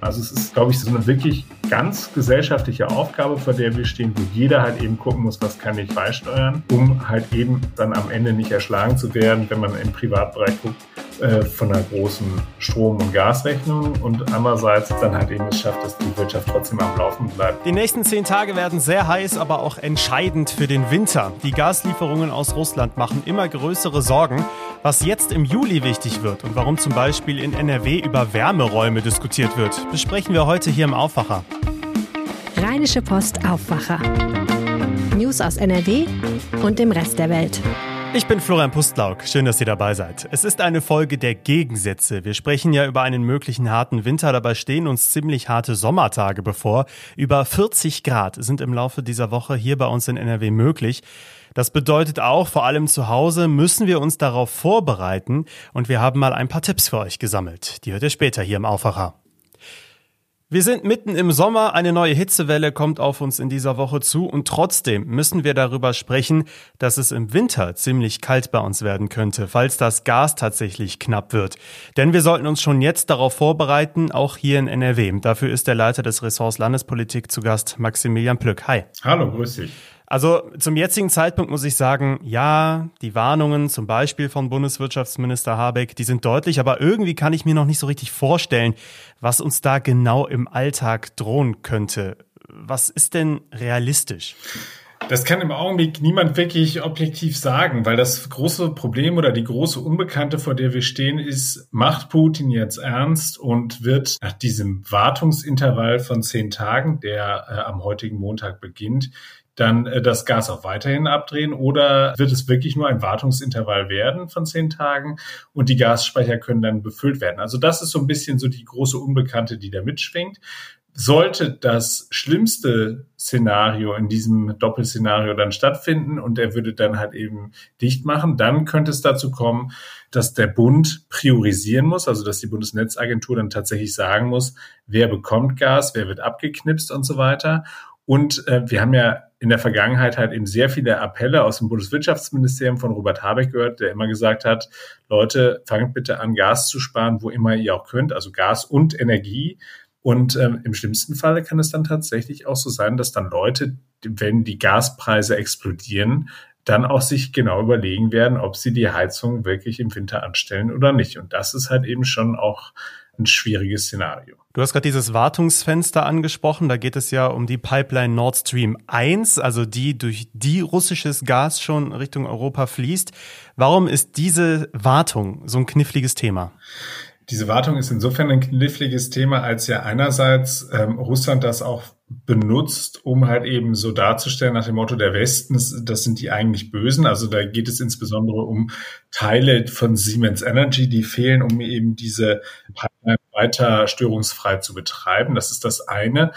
Also es ist, glaube ich, so eine wirklich ganz gesellschaftliche Aufgabe, vor der wir stehen, wo jeder halt eben gucken muss, was kann ich beisteuern, um halt eben dann am Ende nicht erschlagen zu werden, wenn man im Privatbereich guckt, äh, von einer großen Strom- und Gasrechnung und andererseits dann halt eben es schafft, dass die Wirtschaft trotzdem am Laufen bleibt. Die nächsten zehn Tage werden sehr heiß, aber auch entscheidend für den Winter. Die Gaslieferungen aus Russland machen immer größere Sorgen. Was jetzt im Juli wichtig wird und warum zum Beispiel in NRW über Wärmeräume diskutiert wird, besprechen wir heute hier im Aufwacher. Rheinische Post Aufwacher. News aus NRW und dem Rest der Welt. Ich bin Florian Pustlauk. Schön, dass ihr dabei seid. Es ist eine Folge der Gegensätze. Wir sprechen ja über einen möglichen harten Winter. Dabei stehen uns ziemlich harte Sommertage bevor. Über 40 Grad sind im Laufe dieser Woche hier bei uns in NRW möglich. Das bedeutet auch, vor allem zu Hause müssen wir uns darauf vorbereiten und wir haben mal ein paar Tipps für euch gesammelt. Die hört ihr später hier im Aufwacher. Wir sind mitten im Sommer, eine neue Hitzewelle kommt auf uns in dieser Woche zu und trotzdem müssen wir darüber sprechen, dass es im Winter ziemlich kalt bei uns werden könnte, falls das Gas tatsächlich knapp wird. Denn wir sollten uns schon jetzt darauf vorbereiten, auch hier in NRW. Dafür ist der Leiter des Ressorts Landespolitik zu Gast, Maximilian Plück. Hi. Hallo, grüß dich. Also zum jetzigen Zeitpunkt muss ich sagen, ja, die Warnungen zum Beispiel von Bundeswirtschaftsminister Habeck, die sind deutlich, aber irgendwie kann ich mir noch nicht so richtig vorstellen, was uns da genau im Alltag drohen könnte. Was ist denn realistisch? Das kann im Augenblick niemand wirklich objektiv sagen, weil das große Problem oder die große Unbekannte, vor der wir stehen, ist, macht Putin jetzt ernst und wird nach diesem Wartungsintervall von zehn Tagen, der äh, am heutigen Montag beginnt, dann äh, das Gas auch weiterhin abdrehen oder wird es wirklich nur ein Wartungsintervall werden von zehn Tagen und die Gasspeicher können dann befüllt werden? Also das ist so ein bisschen so die große Unbekannte, die da mitschwingt. Sollte das schlimmste Szenario in diesem Doppelszenario dann stattfinden und er würde dann halt eben dicht machen, dann könnte es dazu kommen, dass der Bund priorisieren muss, also dass die Bundesnetzagentur dann tatsächlich sagen muss, wer bekommt Gas, wer wird abgeknipst und so weiter. Und äh, wir haben ja in der Vergangenheit halt eben sehr viele Appelle aus dem Bundeswirtschaftsministerium von Robert Habeck gehört, der immer gesagt hat, Leute, fangt bitte an, Gas zu sparen, wo immer ihr auch könnt, also Gas und Energie. Und ähm, im schlimmsten Fall kann es dann tatsächlich auch so sein, dass dann Leute, wenn die Gaspreise explodieren, dann auch sich genau überlegen werden, ob sie die Heizung wirklich im Winter anstellen oder nicht. Und das ist halt eben schon auch ein schwieriges Szenario. Du hast gerade dieses Wartungsfenster angesprochen. Da geht es ja um die Pipeline Nord Stream 1, also die durch die russisches Gas schon Richtung Europa fließt. Warum ist diese Wartung so ein kniffliges Thema? Diese Wartung ist insofern ein kniffliges Thema, als ja einerseits ähm, Russland das auch benutzt, um halt eben so darzustellen nach dem Motto der Westen, das sind die eigentlich Bösen. Also da geht es insbesondere um Teile von Siemens Energy, die fehlen, um eben diese Pipeline weiter störungsfrei zu betreiben. Das ist das eine.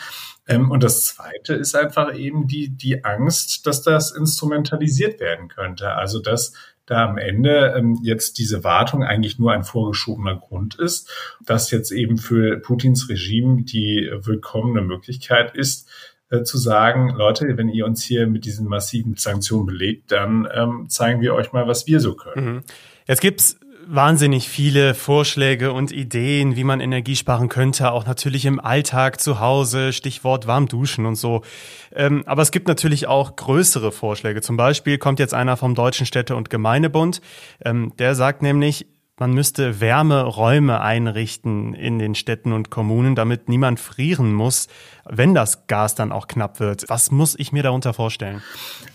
Ähm, und das zweite ist einfach eben die, die Angst, dass das instrumentalisiert werden könnte. Also dass da am Ende ähm, jetzt diese Wartung eigentlich nur ein vorgeschobener Grund ist, dass jetzt eben für Putins Regime die willkommene Möglichkeit ist, äh, zu sagen, Leute, wenn ihr uns hier mit diesen massiven Sanktionen belegt, dann ähm, zeigen wir euch mal, was wir so können. Mhm. Jetzt gibt's wahnsinnig viele Vorschläge und Ideen, wie man Energie sparen könnte, auch natürlich im Alltag zu Hause, Stichwort warm duschen und so. Ähm, aber es gibt natürlich auch größere Vorschläge. Zum Beispiel kommt jetzt einer vom Deutschen Städte- und Gemeindebund. Ähm, der sagt nämlich, man müsste Wärmeräume einrichten in den Städten und Kommunen, damit niemand frieren muss, wenn das Gas dann auch knapp wird. Was muss ich mir darunter vorstellen?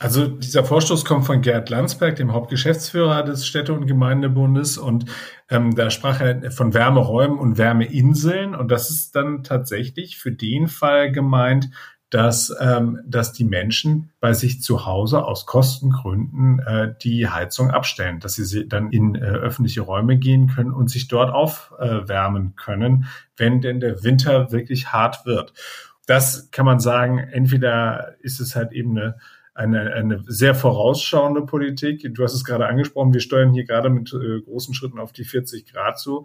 Also dieser Vorstoß kommt von Gerd Landsberg, dem Hauptgeschäftsführer des Städte- und Gemeindebundes. Und ähm, da sprach er von Wärmeräumen und Wärmeinseln. Und das ist dann tatsächlich für den Fall gemeint, dass, ähm, dass die Menschen bei sich zu Hause aus Kostengründen äh, die Heizung abstellen, dass sie dann in äh, öffentliche Räume gehen können und sich dort aufwärmen äh, können, wenn denn der Winter wirklich hart wird. Das kann man sagen, entweder ist es halt eben eine eine, eine sehr vorausschauende Politik. Du hast es gerade angesprochen, wir steuern hier gerade mit äh, großen Schritten auf die 40 Grad zu.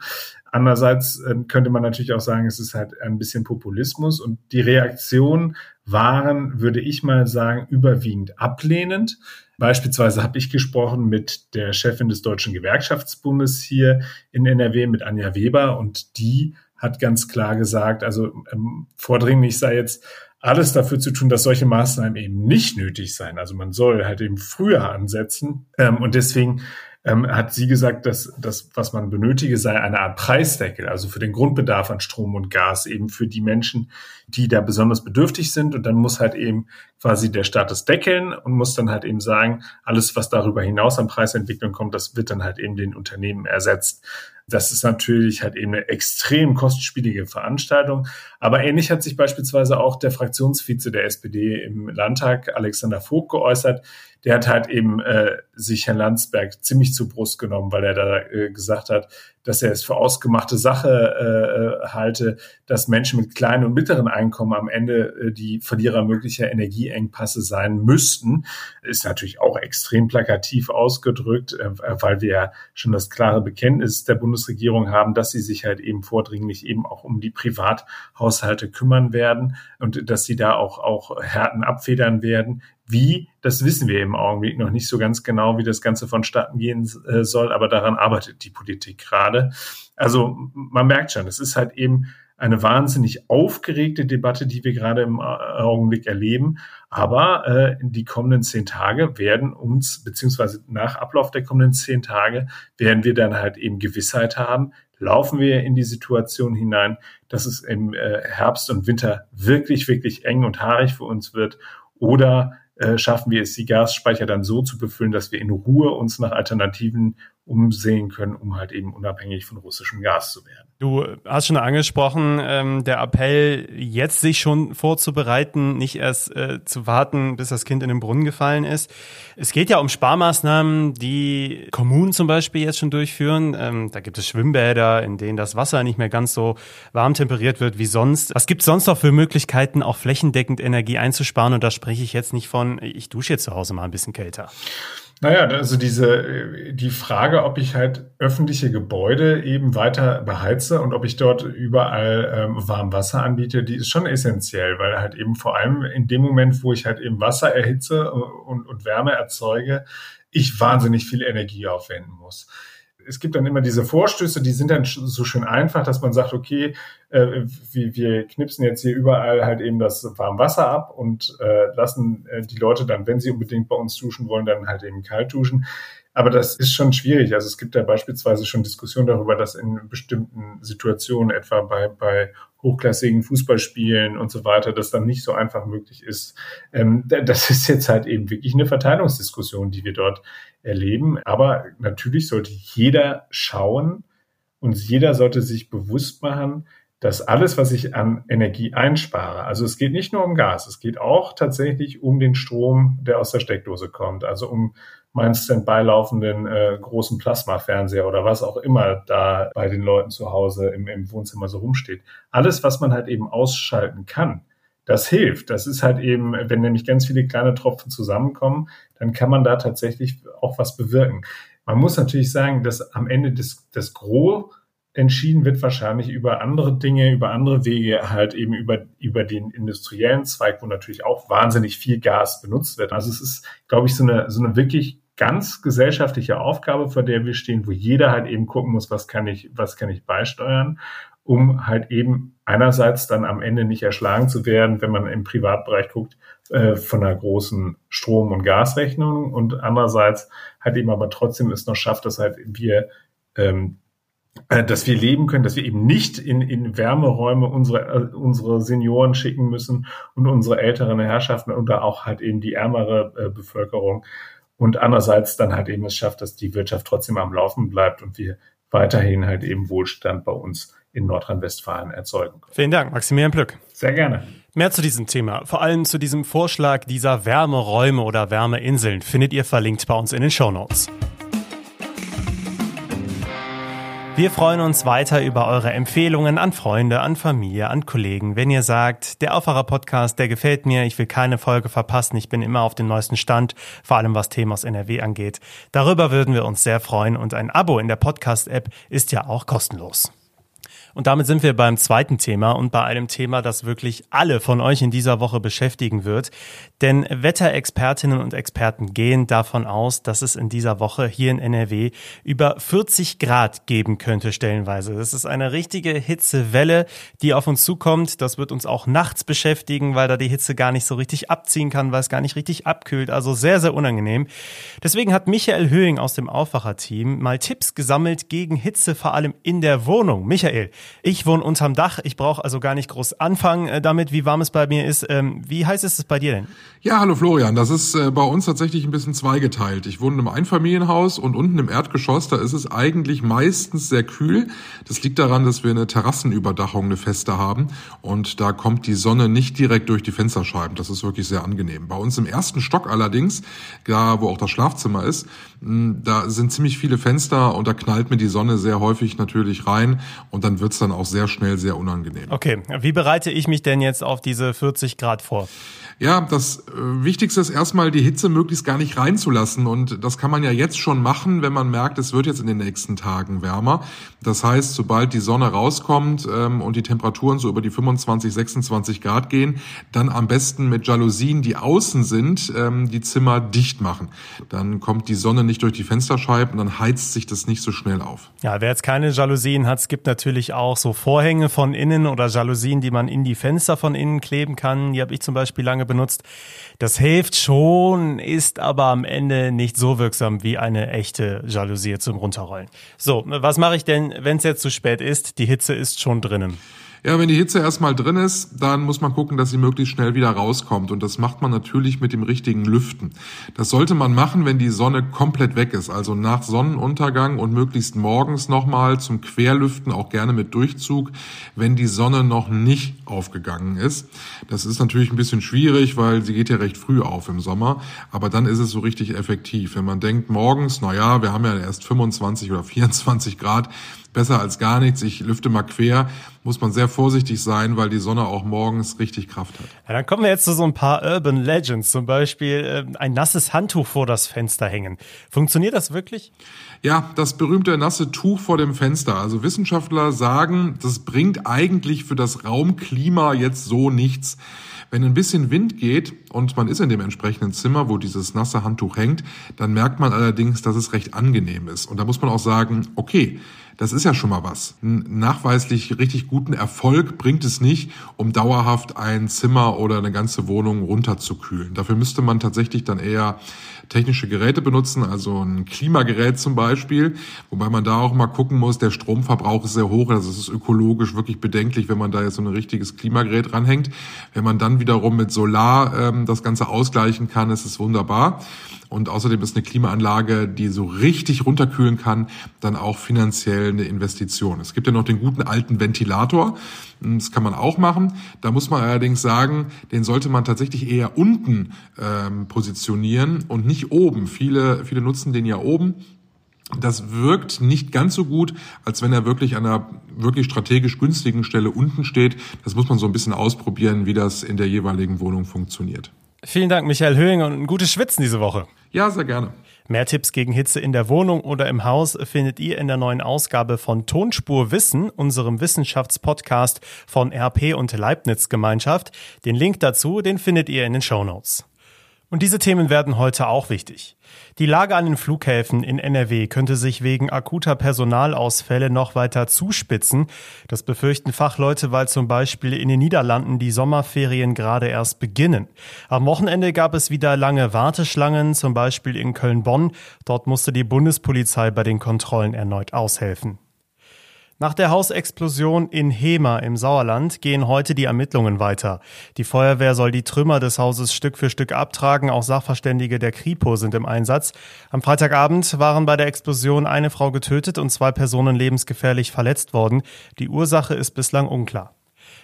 Andererseits äh, könnte man natürlich auch sagen, es ist halt ein bisschen Populismus und die Reaktionen waren, würde ich mal sagen, überwiegend ablehnend. Beispielsweise habe ich gesprochen mit der Chefin des Deutschen Gewerkschaftsbundes hier in NRW, mit Anja Weber, und die hat ganz klar gesagt, also ähm, vordringlich sei jetzt alles dafür zu tun, dass solche Maßnahmen eben nicht nötig seien. Also man soll halt eben früher ansetzen. Ähm, und deswegen ähm, hat sie gesagt, dass das, was man benötige, sei eine Art Preisdeckel, also für den Grundbedarf an Strom und Gas, eben für die Menschen, die da besonders bedürftig sind. Und dann muss halt eben quasi der Staat das deckeln und muss dann halt eben sagen, alles, was darüber hinaus an Preisentwicklung kommt, das wird dann halt eben den Unternehmen ersetzt. Das ist natürlich halt eben eine extrem kostspielige Veranstaltung. Aber ähnlich hat sich beispielsweise auch der Fraktionsvize der SPD im Landtag, Alexander Vogt, geäußert. Der hat halt eben äh, sich Herrn Landsberg ziemlich zu Brust genommen, weil er da äh, gesagt hat, dass er es für ausgemachte Sache äh, halte, dass Menschen mit kleinen und mittleren Einkommen am Ende äh, die Verlierer möglicher Energieengpasse sein müssten, ist natürlich auch extrem plakativ ausgedrückt, äh, weil wir ja schon das klare Bekenntnis der Bundesregierung haben, dass sie sich halt eben vordringlich eben auch um die Privathaushalte kümmern werden und dass sie da auch, auch Härten abfedern werden. Wie, das wissen wir im Augenblick noch nicht so ganz genau, wie das Ganze vonstatten gehen äh, soll, aber daran arbeitet die Politik gerade. Also man merkt schon, es ist halt eben eine wahnsinnig aufgeregte Debatte, die wir gerade im äh, Augenblick erleben. Aber äh, die kommenden zehn Tage werden uns, beziehungsweise nach Ablauf der kommenden zehn Tage, werden wir dann halt eben Gewissheit haben, laufen wir in die Situation hinein, dass es im äh, Herbst und Winter wirklich, wirklich eng und haarig für uns wird oder äh, schaffen wir es, die Gasspeicher dann so zu befüllen, dass wir in Ruhe uns nach Alternativen umsehen können, um halt eben unabhängig von russischem Gas zu werden. Du hast schon angesprochen, ähm, der Appell, jetzt sich schon vorzubereiten, nicht erst äh, zu warten, bis das Kind in den Brunnen gefallen ist. Es geht ja um Sparmaßnahmen, die Kommunen zum Beispiel jetzt schon durchführen. Ähm, da gibt es Schwimmbäder, in denen das Wasser nicht mehr ganz so warm temperiert wird wie sonst. Was gibt es sonst noch für Möglichkeiten, auch flächendeckend Energie einzusparen? Und da spreche ich jetzt nicht von, ich dusche jetzt zu Hause mal ein bisschen kälter. Naja, also diese, die Frage, ob ich halt öffentliche Gebäude eben weiter beheize und ob ich dort überall ähm, warm Wasser anbiete, die ist schon essentiell, weil halt eben vor allem in dem Moment, wo ich halt eben Wasser erhitze und, und Wärme erzeuge, ich wahnsinnig viel Energie aufwenden muss es gibt dann immer diese Vorstöße, die sind dann so schön einfach, dass man sagt, okay, äh, wir, wir knipsen jetzt hier überall halt eben das Warmwasser ab und äh, lassen äh, die Leute dann, wenn sie unbedingt bei uns duschen wollen, dann halt eben kalt duschen. Aber das ist schon schwierig. Also es gibt ja beispielsweise schon Diskussionen darüber, dass in bestimmten Situationen, etwa bei, bei hochklassigen Fußballspielen und so weiter, das dann nicht so einfach möglich ist. Ähm, das ist jetzt halt eben wirklich eine Verteilungsdiskussion, die wir dort erleben. Aber natürlich sollte jeder schauen und jeder sollte sich bewusst machen, dass alles, was ich an Energie einspare, also es geht nicht nur um Gas, es geht auch tatsächlich um den Strom, der aus der Steckdose kommt, also um meinen Standby laufenden äh, großen Plasmafernseher oder was auch immer da bei den Leuten zu Hause im, im Wohnzimmer so rumsteht. Alles, was man halt eben ausschalten kann, das hilft. Das ist halt eben, wenn nämlich ganz viele kleine Tropfen zusammenkommen, dann kann man da tatsächlich auch was bewirken. Man muss natürlich sagen, dass am Ende des, des Gros entschieden wird wahrscheinlich über andere Dinge, über andere Wege, halt eben über, über den industriellen Zweig, wo natürlich auch wahnsinnig viel Gas benutzt wird. Also es ist, glaube ich, so eine, so eine wirklich ganz gesellschaftliche Aufgabe, vor der wir stehen, wo jeder halt eben gucken muss, was kann ich, was kann ich beisteuern, um halt eben einerseits dann am Ende nicht erschlagen zu werden, wenn man im Privatbereich guckt, äh, von einer großen Strom- und Gasrechnung und andererseits halt eben aber trotzdem es noch schafft, dass halt wir ähm, äh, dass wir leben können, dass wir eben nicht in, in Wärmeräume unsere, äh, unsere Senioren schicken müssen und unsere älteren Herrschaften oder auch halt eben die ärmere Bevölkerung. Und andererseits dann halt eben es schafft, dass die Wirtschaft trotzdem am Laufen bleibt und wir weiterhin halt eben Wohlstand bei uns in Nordrhein-Westfalen erzeugen können. Vielen Dank, Maximilian Plück. Sehr gerne. Mehr zu diesem Thema, vor allem zu diesem Vorschlag dieser Wärmeräume oder Wärmeinseln, findet ihr verlinkt bei uns in den Show Notes. Wir freuen uns weiter über eure Empfehlungen an Freunde, an Familie, an Kollegen. Wenn ihr sagt, der Aufwacher Podcast, der gefällt mir, ich will keine Folge verpassen, ich bin immer auf dem neuesten Stand, vor allem was Themen aus NRW angeht. Darüber würden wir uns sehr freuen und ein Abo in der Podcast-App ist ja auch kostenlos. Und damit sind wir beim zweiten Thema und bei einem Thema, das wirklich alle von euch in dieser Woche beschäftigen wird. Denn Wetterexpertinnen und Experten gehen davon aus, dass es in dieser Woche hier in NRW über 40 Grad geben könnte stellenweise. Das ist eine richtige Hitzewelle, die auf uns zukommt. Das wird uns auch nachts beschäftigen, weil da die Hitze gar nicht so richtig abziehen kann, weil es gar nicht richtig abkühlt. Also sehr, sehr unangenehm. Deswegen hat Michael Höhing aus dem Aufwacherteam mal Tipps gesammelt gegen Hitze, vor allem in der Wohnung. Michael, ich wohne unterm Dach. Ich brauche also gar nicht groß anfangen äh, damit, wie warm es bei mir ist. Ähm, wie heiß ist es bei dir denn? Ja, hallo Florian. Das ist äh, bei uns tatsächlich ein bisschen zweigeteilt. Ich wohne im Einfamilienhaus und unten im Erdgeschoss, da ist es eigentlich meistens sehr kühl. Das liegt daran, dass wir eine Terrassenüberdachung, eine feste haben. Und da kommt die Sonne nicht direkt durch die Fensterscheiben. Das ist wirklich sehr angenehm. Bei uns im ersten Stock allerdings, da wo auch das Schlafzimmer ist, da sind ziemlich viele Fenster und da knallt mir die Sonne sehr häufig natürlich rein und dann wird's dann auch sehr schnell sehr unangenehm. Okay, wie bereite ich mich denn jetzt auf diese 40 Grad vor? Ja, das äh, Wichtigste ist erstmal die Hitze möglichst gar nicht reinzulassen und das kann man ja jetzt schon machen, wenn man merkt, es wird jetzt in den nächsten Tagen wärmer. Das heißt, sobald die Sonne rauskommt ähm, und die Temperaturen so über die 25, 26 Grad gehen, dann am besten mit Jalousien, die außen sind, ähm, die Zimmer dicht machen. Dann kommt die Sonne nicht durch die Fensterscheiben und dann heizt sich das nicht so schnell auf. Ja, wer jetzt keine Jalousien hat, es gibt natürlich auch so Vorhänge von innen oder Jalousien, die man in die Fenster von innen kleben kann. Die habe ich zum Beispiel lange benutzt. Das hilft schon, ist aber am Ende nicht so wirksam wie eine echte Jalousie zum Runterrollen. So, was mache ich denn, wenn es jetzt zu spät ist? Die Hitze ist schon drinnen. Ja, wenn die Hitze erstmal drin ist, dann muss man gucken, dass sie möglichst schnell wieder rauskommt. Und das macht man natürlich mit dem richtigen Lüften. Das sollte man machen, wenn die Sonne komplett weg ist. Also nach Sonnenuntergang und möglichst morgens nochmal zum Querlüften, auch gerne mit Durchzug, wenn die Sonne noch nicht aufgegangen ist. Das ist natürlich ein bisschen schwierig, weil sie geht ja recht früh auf im Sommer. Aber dann ist es so richtig effektiv. Wenn man denkt morgens, na ja, wir haben ja erst 25 oder 24 Grad, besser als gar nichts. Ich lüfte mal quer, muss man sehr vorsichtig sein, weil die Sonne auch morgens richtig Kraft hat. Ja, dann kommen wir jetzt zu so ein paar Urban Legends, zum Beispiel äh, ein nasses Handtuch vor das Fenster hängen. Funktioniert das wirklich? Ja, das berühmte nasse Tuch vor dem Fenster. Also Wissenschaftler sagen, das bringt eigentlich für das Raumklima jetzt so nichts. Wenn ein bisschen Wind geht und man ist in dem entsprechenden Zimmer, wo dieses nasse Handtuch hängt, dann merkt man allerdings, dass es recht angenehm ist. Und da muss man auch sagen, okay, das ist ja schon mal was. Einen nachweislich richtig guten Erfolg bringt es nicht, um dauerhaft ein Zimmer oder eine ganze Wohnung runterzukühlen. Dafür müsste man tatsächlich dann eher technische Geräte benutzen, also ein Klimagerät zum Beispiel, wobei man da auch mal gucken muss, der Stromverbrauch ist sehr hoch, also es ist ökologisch wirklich bedenklich, wenn man da jetzt so ein richtiges Klimagerät ranhängt. Wenn man dann wiederum mit Solar ähm, das Ganze ausgleichen kann, ist es wunderbar. Und außerdem ist eine Klimaanlage, die so richtig runterkühlen kann, dann auch finanziell eine Investition. Es gibt ja noch den guten alten Ventilator. Das kann man auch machen. Da muss man allerdings sagen, den sollte man tatsächlich eher unten ähm, positionieren und nicht oben. Viele, viele nutzen den ja oben. Das wirkt nicht ganz so gut, als wenn er wirklich an einer wirklich strategisch günstigen Stelle unten steht. Das muss man so ein bisschen ausprobieren, wie das in der jeweiligen Wohnung funktioniert. Vielen Dank, Michael Höhing, und ein gutes Schwitzen diese Woche. Ja, sehr gerne. Mehr Tipps gegen Hitze in der Wohnung oder im Haus findet ihr in der neuen Ausgabe von Tonspur Wissen, unserem Wissenschaftspodcast von RP und Leibniz Gemeinschaft. Den Link dazu, den findet ihr in den Show Notes. Und diese Themen werden heute auch wichtig. Die Lage an den Flughäfen in NRW könnte sich wegen akuter Personalausfälle noch weiter zuspitzen. Das befürchten Fachleute, weil zum Beispiel in den Niederlanden die Sommerferien gerade erst beginnen. Am Wochenende gab es wieder lange Warteschlangen, zum Beispiel in Köln-Bonn. Dort musste die Bundespolizei bei den Kontrollen erneut aushelfen. Nach der Hausexplosion in Hema im Sauerland gehen heute die Ermittlungen weiter. Die Feuerwehr soll die Trümmer des Hauses Stück für Stück abtragen. Auch Sachverständige der Kripo sind im Einsatz. Am Freitagabend waren bei der Explosion eine Frau getötet und zwei Personen lebensgefährlich verletzt worden. Die Ursache ist bislang unklar.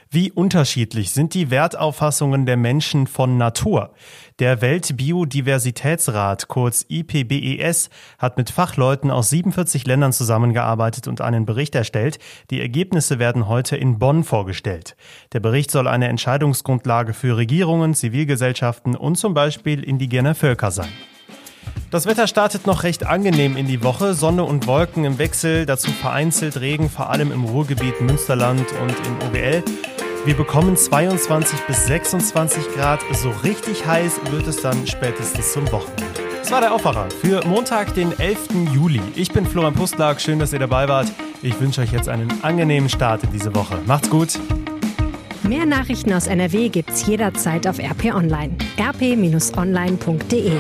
Wie unterschiedlich sind die Wertauffassungen der Menschen von Natur? Der Weltbiodiversitätsrat, kurz IPBES, hat mit Fachleuten aus 47 Ländern zusammengearbeitet und einen Bericht erstellt. Die Ergebnisse werden heute in Bonn vorgestellt. Der Bericht soll eine Entscheidungsgrundlage für Regierungen, Zivilgesellschaften und zum Beispiel indigene Völker sein. Das Wetter startet noch recht angenehm in die Woche. Sonne und Wolken im Wechsel, dazu vereinzelt Regen, vor allem im Ruhrgebiet Münsterland und im OWL. Wir bekommen 22 bis 26 Grad. So richtig heiß wird es dann spätestens zum Wochenende. Das war der Aufwacher für Montag, den 11. Juli. Ich bin Florian Pustlag. Schön, dass ihr dabei wart. Ich wünsche euch jetzt einen angenehmen Start in diese Woche. Macht's gut. Mehr Nachrichten aus NRW gibt's jederzeit auf RP Online. rp-online.de